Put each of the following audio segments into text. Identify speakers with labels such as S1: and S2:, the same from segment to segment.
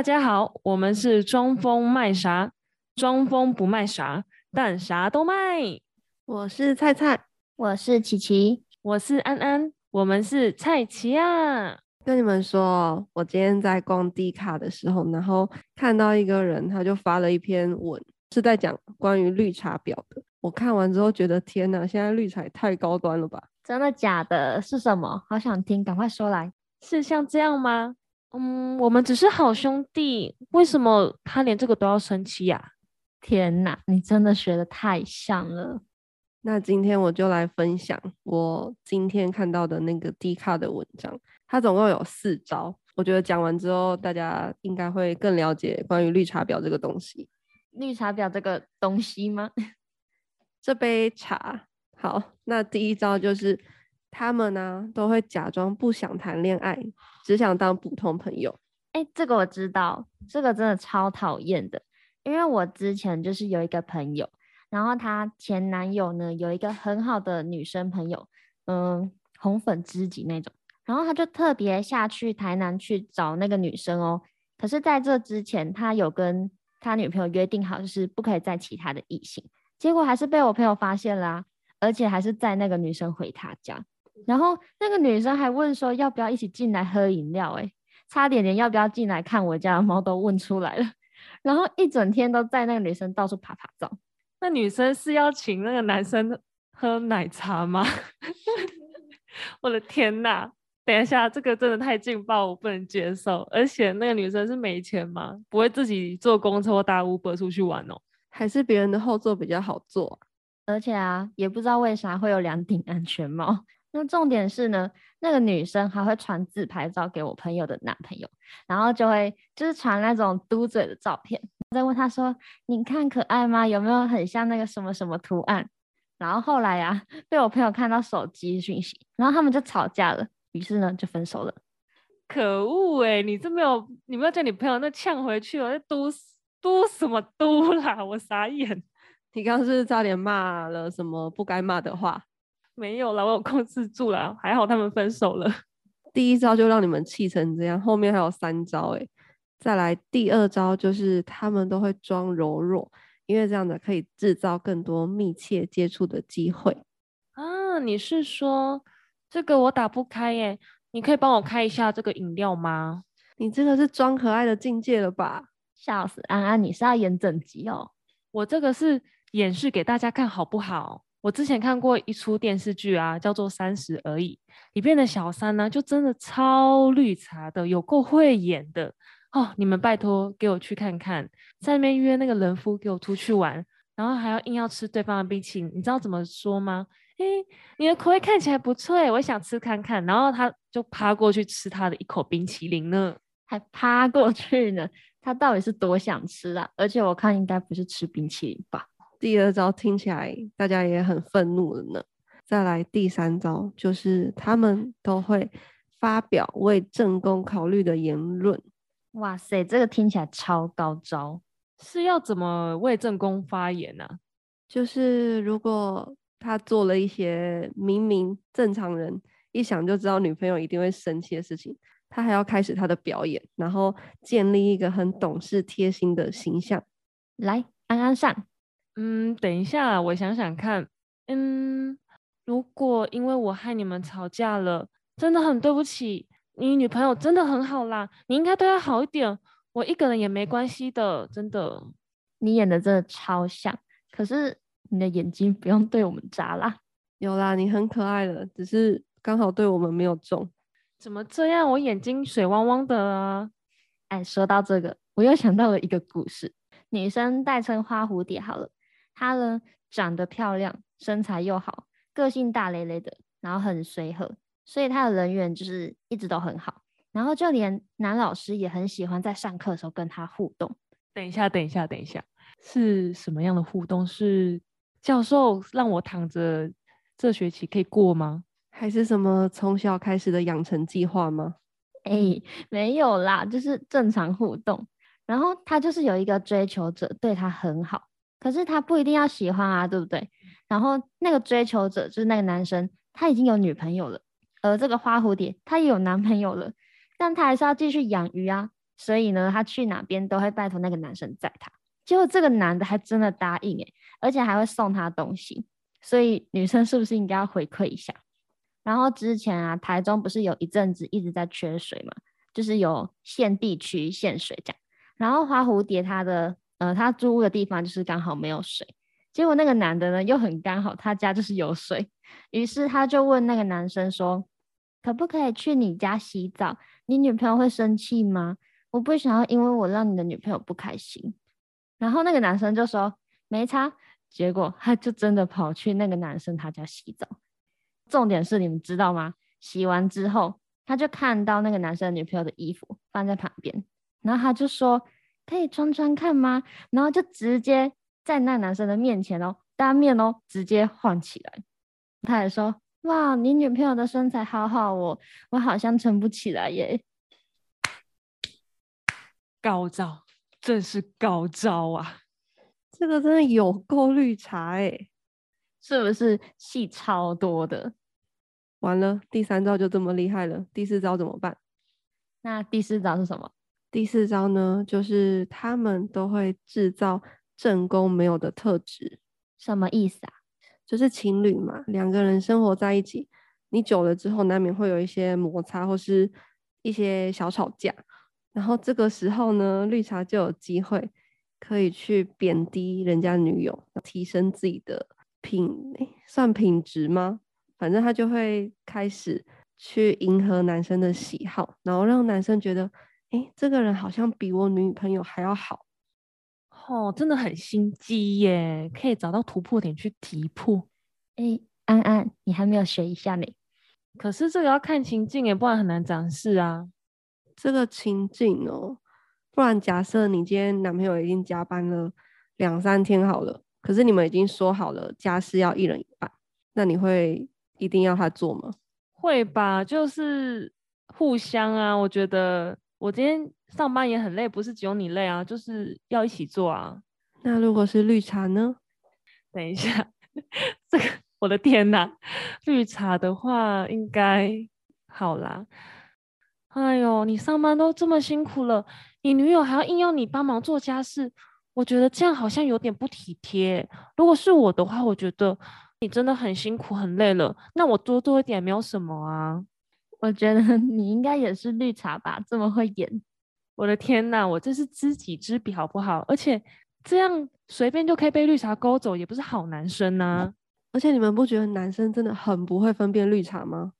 S1: 大家好，我们是装疯卖傻，装疯不卖傻，但啥都卖。
S2: 我是菜菜，
S3: 我是琪琪，
S1: 我是安安，我们是菜奇啊。
S2: 跟你们说，我今天在逛 D 卡的时候，然后看到一个人，他就发了一篇文，是在讲关于绿茶婊的。我看完之后觉得，天哪，现在绿茶也太高端了吧？
S3: 真的假的？是什么？好想听，赶快说来。
S1: 是像这样吗？嗯，我们只是好兄弟，为什么他连这个都要生气呀？
S3: 天哪，你真的学的太像了。
S2: 那今天我就来分享我今天看到的那个 D 卡的文章，它总共有四招。我觉得讲完之后，大家应该会更了解关于绿茶婊这个东西。
S3: 绿茶婊这个东西吗？
S2: 这杯茶好，那第一招就是他们呢都会假装不想谈恋爱，只想当普通朋友。
S3: 哎，这个我知道，这个真的超讨厌的，因为我之前就是有一个朋友，然后她前男友呢有一个很好的女生朋友，嗯，红粉知己那种，然后他就特别下去台南去找那个女生哦。可是在这之前，他有跟他女朋友约定好，就是不可以再其他的异性。结果还是被我朋友发现啦，而且还是在那个女生回他家，然后那个女生还问说要不要一起进来喝饮料，哎，差点连要不要进来看我家的猫都问出来了，然后一整天都在那个女生到处爬爬照。
S1: 那女生是要请那个男生喝奶茶吗？我的天哪！等一下，这个真的太劲爆，我不能接受。而且那个女生是没钱吗？不会自己坐公车或搭 Uber 出去玩哦？
S2: 还是别人的后座比较好坐，
S3: 而且啊，也不知道为啥会有两顶安全帽。那重点是呢，那个女生还会传自拍照给我朋友的男朋友，然后就会就是传那种嘟嘴的照片，再问他说：“你看可爱吗？有没有很像那个什么什么图案？”然后后来啊，被我朋友看到手机讯息，然后他们就吵架了，于是呢就分手了。
S1: 可恶哎，你这没有，你没有叫你朋友那呛回去哦，那嘟嘟什么嘟啦！我傻眼。
S2: 你刚刚是差点骂了什么不该骂的话？
S1: 没有了，我有控制住了，还好他们分手了。
S2: 第一招就让你们气成这样，后面还有三招哎。再来第二招就是他们都会装柔弱，因为这样子可以制造更多密切接触的机会。
S1: 啊，你是说这个我打不开耶？你可以帮我开一下这个饮料吗？
S2: 你这个是装可爱的境界了吧？
S3: 笑死，安安，你是要演整集哦？
S1: 我这个是演示给大家看，好不好？我之前看过一出电视剧啊，叫做《三十而已》，里边的小三呢，就真的超绿茶的，有够会演的哦！你们拜托给我去看看，在那边约那个人夫给我出去玩，然后还要硬要吃对方的冰淇淋，你知道怎么说吗？诶，你的口味看起来不错诶，我想吃看看，然后他就趴过去吃他的一口冰淇淋呢，
S3: 还趴过去呢。他到底是多想吃啊？而且我看应该不是吃冰淇淋吧。
S2: 第二招听起来大家也很愤怒了呢。再来第三招，就是他们都会发表为正宫考虑的言论。
S3: 哇塞，这个听起来超高招，
S1: 是要怎么为正宫发言呢？
S2: 就是如果他做了一些明明正常人一想就知道女朋友一定会生气的事情。他还要开始他的表演，然后建立一个很懂事、贴心的形象。
S3: 来，安安上。
S1: 嗯，等一下，我想想看。嗯，如果因为我害你们吵架了，真的很对不起。你女朋友真的很好啦，你应该对她好一点。我一个人也没关系的，真的。
S3: 你演的真的超像，可是你的眼睛不用对我们眨啦。
S2: 有啦，你很可爱的，只是刚好对我们没有中。
S1: 怎么这样？我眼睛水汪汪的啊！
S3: 哎，说到这个，我又想到了一个故事。女生代称花蝴蝶好了，她呢长得漂亮，身材又好，个性大咧咧的，然后很随和，所以她的人缘就是一直都很好。然后就连男老师也很喜欢在上课的时候跟她互动。
S1: 等一下，等一下，等一下，是什么样的互动？是教授让我躺着这学期可以过吗？
S2: 还是什么从小开始的养成计划吗？
S3: 哎，没有啦，就是正常互动。然后他就是有一个追求者，对他很好，可是他不一定要喜欢啊，对不对？然后那个追求者就是那个男生，他已经有女朋友了，而这个花蝴蝶她也有男朋友了，但他还是要继续养鱼啊，所以呢，他去哪边都会拜托那个男生载他。结果这个男的还真的答应诶，而且还会送他东西。所以女生是不是应该要回馈一下？然后之前啊，台中不是有一阵子一直在缺水嘛，就是有限地区限水这样。然后花蝴蝶他的呃，他租屋的地方就是刚好没有水。结果那个男的呢又很刚好，他家就是有水，于是他就问那个男生说：“可不可以去你家洗澡？你女朋友会生气吗？我不想要因为我让你的女朋友不开心。”然后那个男生就说：“没差。”结果他就真的跑去那个男生他家洗澡。重点是你们知道吗？洗完之后，他就看到那个男生女朋友的衣服放在旁边，然后他就说：“可以穿穿看吗？”然后就直接。在那男生的面前哦，当面哦，直接晃起来。他还说：“哇，你女朋友的身材好好哦，我好像撑不起来耶。”
S1: 高招，真是高招啊！
S2: 这个真的有够绿茶哎，
S3: 是不是戏超多的？
S2: 完了，第三招就这么厉害了，第四招怎么办？
S3: 那第四招是什么？
S2: 第四招呢，就是他们都会制造。正宫没有的特质，
S3: 什么意思啊？
S2: 就是情侣嘛，两个人生活在一起，你久了之后难免会有一些摩擦或是一些小吵架，然后这个时候呢，绿茶就有机会可以去贬低人家女友，提升自己的品，算品质吗？反正他就会开始去迎合男生的喜好，然后让男生觉得，哎，这个人好像比我女朋友还要好。
S1: 哦，真的很心机耶，可以找到突破点去提破。
S3: 哎，安安，你还没有学一下呢。
S1: 可是这个要看情境耶，不然很难展示啊。
S2: 这个情境哦，不然假设你今天男朋友已经加班了两三天好了，可是你们已经说好了家事要一人一半，那你会一定要他做吗？
S1: 会吧，就是互相啊，我觉得。我今天上班也很累，不是只有你累啊，就是要一起做啊。
S2: 那如果是绿茶呢？
S1: 等一下，这个我的天哪，绿茶的话应该好啦。哎呦，你上班都这么辛苦了，你女友还要硬要你帮忙做家事，我觉得这样好像有点不体贴。如果是我的话，我觉得你真的很辛苦很累了，那我多做一点没有什么啊。
S3: 我觉得你应该也是绿茶吧，这么会演。
S1: 我的天呐，我这是知己知彼，好不好？而且这样随便就可以被绿茶勾走，也不是好男生呐。
S2: 而且你们不觉得男生真的很不会分辨绿茶吗？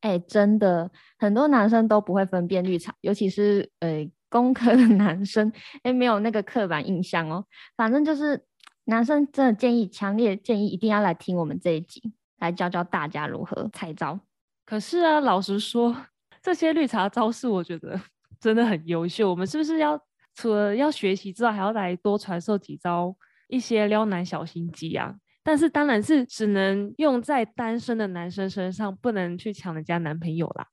S3: 哎，真的，很多男生都不会分辨绿茶，尤其是呃工科的男生，哎，没有那个刻板印象哦。反正就是男生真的建议，强烈建议一定要来听我们这一集，来教教大家如何拆招。
S1: 可是啊，老实说，这些绿茶招式我觉得 真的很优秀。我们是不是要除了要学习之外，还要来多传授几招一些撩男小心机啊？但是当然是只能用在单身的男生身上，不能去抢人家男朋友啦，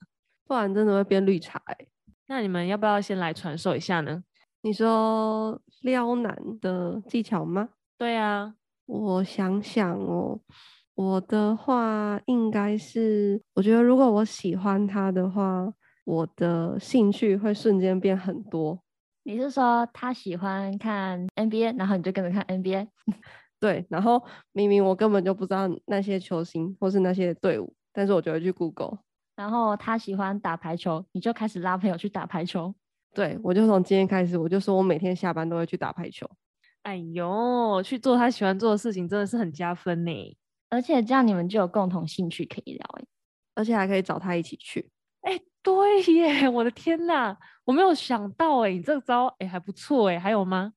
S2: 不然真的会变绿茶哎。
S1: 那你们要不要先来传授一下呢？
S2: 你说撩男的技巧吗？
S1: 对啊，
S2: 我想想哦。我的话应该是，我觉得如果我喜欢他的话，我的兴趣会瞬间变很多。
S3: 你是说他喜欢看 NBA，然后你就跟着看 NBA？
S2: 对，然后明明我根本就不知道那些球星或是那些队伍，但是我就会去 Google。
S3: 然后他喜欢打排球，你就开始拉朋友去打排球。
S2: 对，我就从今天开始，我就说我每天下班都会去打排球。
S1: 哎呦，去做他喜欢做的事情，真的是很加分呢。
S3: 而且这样你们就有共同兴趣可以聊哎，
S2: 而且还可以找他一起去
S1: 哎，对耶，我的天哪，我没有想到哎，你这招哎还不错哎，还有吗？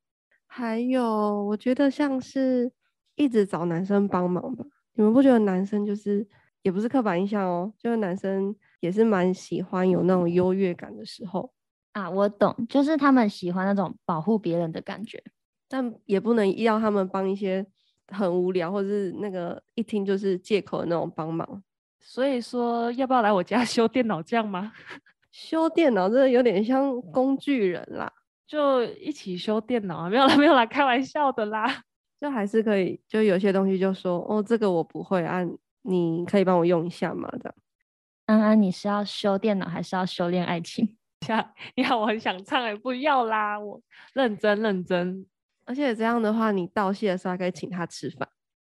S2: 还有，我觉得像是一直找男生帮忙吧，你们不觉得男生就是也不是刻板印象哦，就是男生也是蛮喜欢有那种优越感的时候
S3: 啊，我懂，就是他们喜欢那种保护别人的感觉，
S2: 但也不能要他们帮一些。很无聊，或者是那个一听就是借口的那种帮忙，
S1: 所以说要不要来我家 修电脑这样吗？
S2: 修电脑真的有点像工具人啦，
S1: 就一起修电脑啊？没有啦，没有啦，开玩笑的啦，
S2: 就还是可以，就有些东西就说哦，这个我不会啊，你可以帮我用一下吗？这样。
S3: 安安，你是要修电脑还是要修炼爱情？
S1: 下，你好，我很想唱哎，不要啦，我认真认真。
S2: 而且这样的话，你道谢的时候还可以请他吃饭，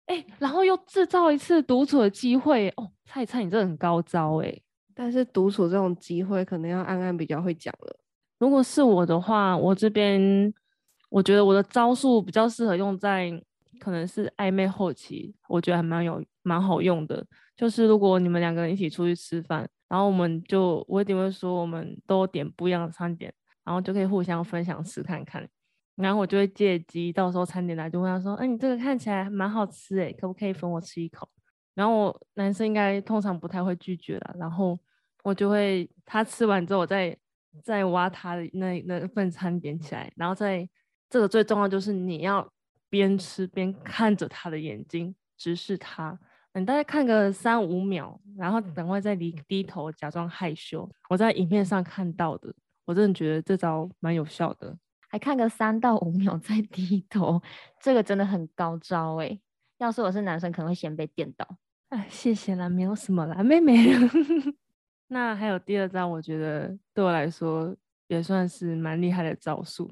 S1: 哎，然后又制造一次独处的机会哦。菜菜，你这很高招哎。
S2: 但是独处这种机会，可能要安安比较会讲了。
S1: 如果是我的话，我这边我觉得我的招数比较适合用在可能是暧昧后期，我觉得还蛮有蛮好用的。就是如果你们两个人一起出去吃饭，然后我们就我一定会说我们都点不一样的餐点，然后就可以互相分享吃看看。然后我就会借机，到时候餐点来就问他说：“哎，你这个看起来蛮好吃哎，可不可以分我吃一口？”然后我男生应该通常不太会拒绝了。然后我就会他吃完之后，我再再挖他的那那份餐点起来。然后在这个最重要就是你要边吃边看着他的眼睛，直视他。你大概看个三五秒，然后等会再离低头假装害羞。我在影片上看到的，我真的觉得这招蛮有效的。
S3: 还看个三到五 秒再低头，这个真的很高招哎！要是我是男生，可能会先被电到。
S1: 哎，谢谢啦，没有什么啦，妹妹。那还有第二招，我觉得对我来说也算是蛮厉害的招数，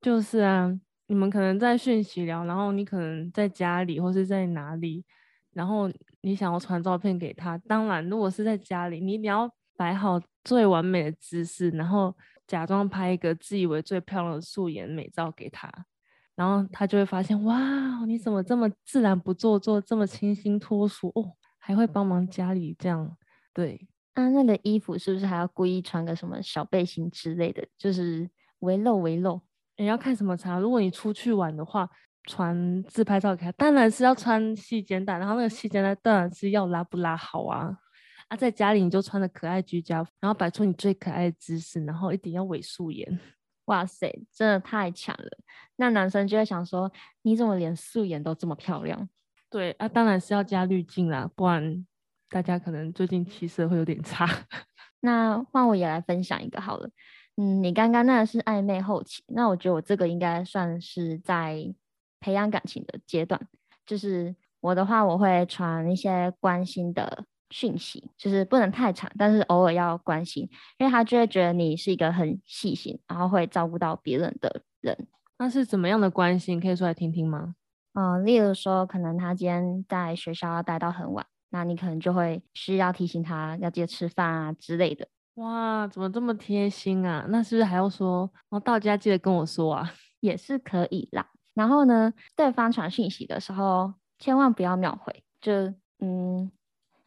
S1: 就是啊，你们可能在讯息聊，然后你可能在家里或是在哪里，然后你想要传照片给他。当然，如果是在家里，你你要摆好最完美的姿势，然后。假装拍一个自以为最漂亮的素颜美照给他，然后他就会发现，哇，你怎么这么自然不做作，这么清新脱俗哦，还会帮忙家里这样，对。
S3: 啊，那个衣服是不是还要故意穿个什么小背心之类的，就是围露围露？
S1: 你要看什么场？如果你出去玩的话，传自拍照给他，当然是要穿细肩带，然后那个细肩带当然是要拉不拉好啊。啊，在家里你就穿的可爱居家服，然后摆出你最可爱的姿势，然后一定要伪素颜。
S3: 哇塞，真的太强了！那男生就会想说，你怎么连素颜都这么漂亮？
S1: 对啊，当然是要加滤镜啦，不然大家可能最近气色会有点差。
S3: 那换我也来分享一个好了。嗯，你刚刚那是暧昧后期，那我觉得我这个应该算是在培养感情的阶段。就是我的话，我会传一些关心的。讯息就是不能太长，但是偶尔要关心，因为他就会觉得你是一个很细心，然后会照顾到别人的人。
S1: 那是怎么样的关心？可以说来听听吗？
S3: 嗯，例如说，可能他今天在学校要待到很晚，那你可能就会需要提醒他要记得吃饭啊之类的。
S1: 哇，怎么这么贴心啊？那是不是还要说，哦，到家记得跟我说啊？
S3: 也是可以啦。然后呢，对方传讯息的时候，千万不要秒回，就嗯。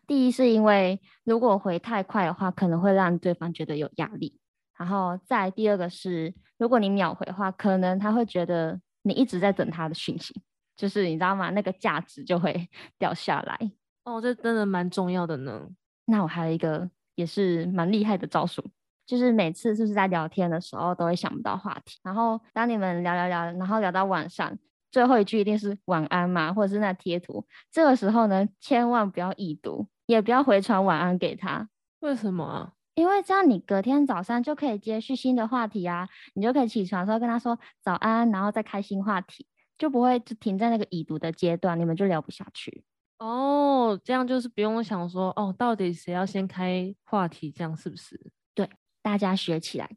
S3: 第一是因为如果回太快的话，可能会让对方觉得有压力。然后再第二个是，如果你秒回的话，可能他会觉得你一直在等他的讯息，就是你知道吗？那个价值就会 掉下来。
S1: 哦，这真的蛮重要的呢。
S3: 那我还有一个也是蛮厉害的招数，就是每次就是在聊天的时候都会想不到话题，然后当你们聊聊聊，然后聊到晚上。最后一句一定是晚安嘛，或者是那贴图。这个时候呢，千万不要已读，也不要回传晚安给他。
S1: 为什么啊？
S3: 因为这样你隔天早上就可以接续新的话题啊，你就可以起床的时候跟他说早安，然后再开新话题，就不会就停在那个已读的阶段，你们就聊不下去。
S1: 哦，这样就是不用想说哦，到底谁要先开话题，这样是不是？
S3: 对，大家学起来。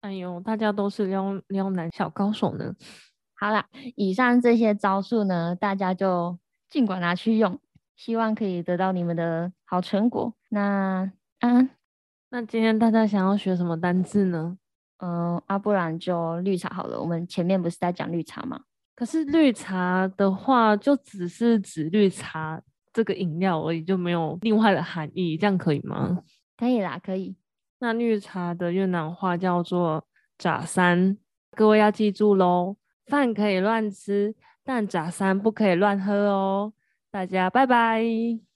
S1: 哎呦，大家都是撩撩男小高手呢。
S3: 好了，以上这些招数呢，大家就尽管拿去用，希望可以得到你们的好成果。那嗯，
S1: 那今天大家想要学什么单字呢？
S3: 嗯，啊，不然就绿茶好了。我们前面不是在讲绿茶吗？
S1: 可是绿茶的话，就只是指绿茶这个饮料而已，就没有另外的含义，这样可以吗？
S3: 可以啦，可以。
S1: 那绿茶的越南话叫做“炸山”，各位要记住喽。饭可以乱吃，但假山不可以乱喝哦。大家拜拜。